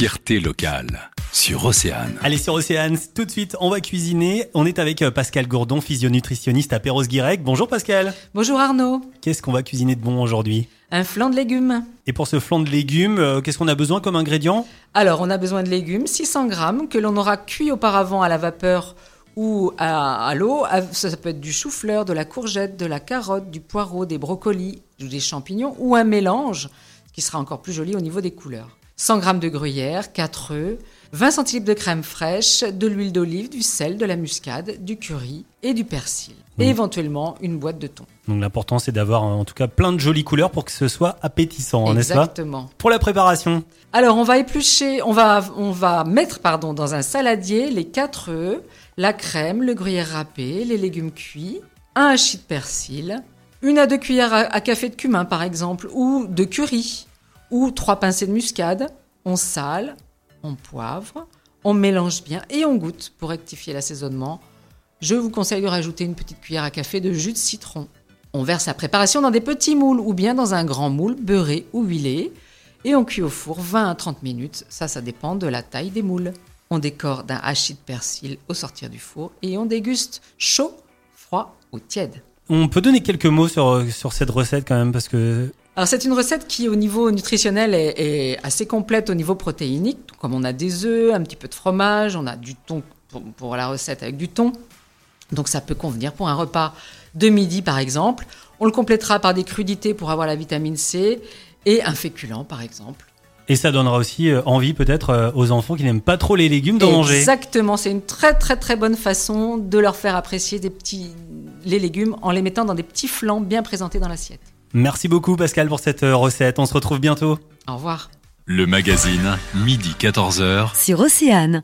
fierté locale sur Océane. Allez sur Océane, tout de suite, on va cuisiner. On est avec euh, Pascal Gourdon, physionutritionniste à Perros-Guirec. Bonjour Pascal. Bonjour Arnaud. Qu'est-ce qu'on va cuisiner de bon aujourd'hui? Un flan de légumes. Et pour ce flan de légumes, euh, qu'est-ce qu'on a besoin comme ingrédient? Alors, on a besoin de légumes, 600 grammes, que l'on aura cuit auparavant à la vapeur ou à, à l'eau. Ça, ça peut être du chou-fleur, de la courgette, de la carotte, du poireau, des brocolis, ou des champignons, ou un mélange qui sera encore plus joli au niveau des couleurs. 100 grammes de gruyère, 4 œufs, 20 centilitres de crème fraîche, de l'huile d'olive, du sel, de la muscade, du curry et du persil. Et éventuellement une boîte de thon. Donc l'important c'est d'avoir en tout cas plein de jolies couleurs pour que ce soit appétissant, n'est-ce pas? Exactement. Pour la préparation, Alors, on va éplucher, on va, on va mettre pardon, dans un saladier les 4 œufs, la crème, le gruyère râpé, les légumes cuits, un hachis de persil, une à deux cuillères à café de cumin par exemple, ou de curry, ou trois pincées de muscade. On sale, on poivre, on mélange bien et on goûte pour rectifier l'assaisonnement. Je vous conseille de rajouter une petite cuillère à café de jus de citron. On verse la préparation dans des petits moules ou bien dans un grand moule beurré ou huilé et on cuit au four 20 à 30 minutes. Ça, ça dépend de la taille des moules. On décore d'un hachis de persil au sortir du four et on déguste chaud, froid ou tiède. on peut donner quelques mots sur, sur cette recette quand même parce que Alors c'est une recette qui au niveau nutritionnel est, est assez complète au niveau protéinique. Comme on a des œufs, un petit peu de fromage, on a du thon pour, pour la recette avec du thon. Donc ça peut convenir pour un repas de midi par exemple. On le complétera par des crudités pour avoir la vitamine C et un féculent par exemple. et ça donnera aussi euh, envie peut-être euh, aux enfants qui n'aiment pas trop les légumes d'en manger. Exactement, c'est une très très très bonne façon de leur faire apprécier des petits les légumes en les mettant dans des petits flancs bien présentés dans l'assiette. Merci beaucoup Pascal pour cette euh, recette. On se retrouve bientôt. Au revoir. Le magazine, midi 14h. sur Océane.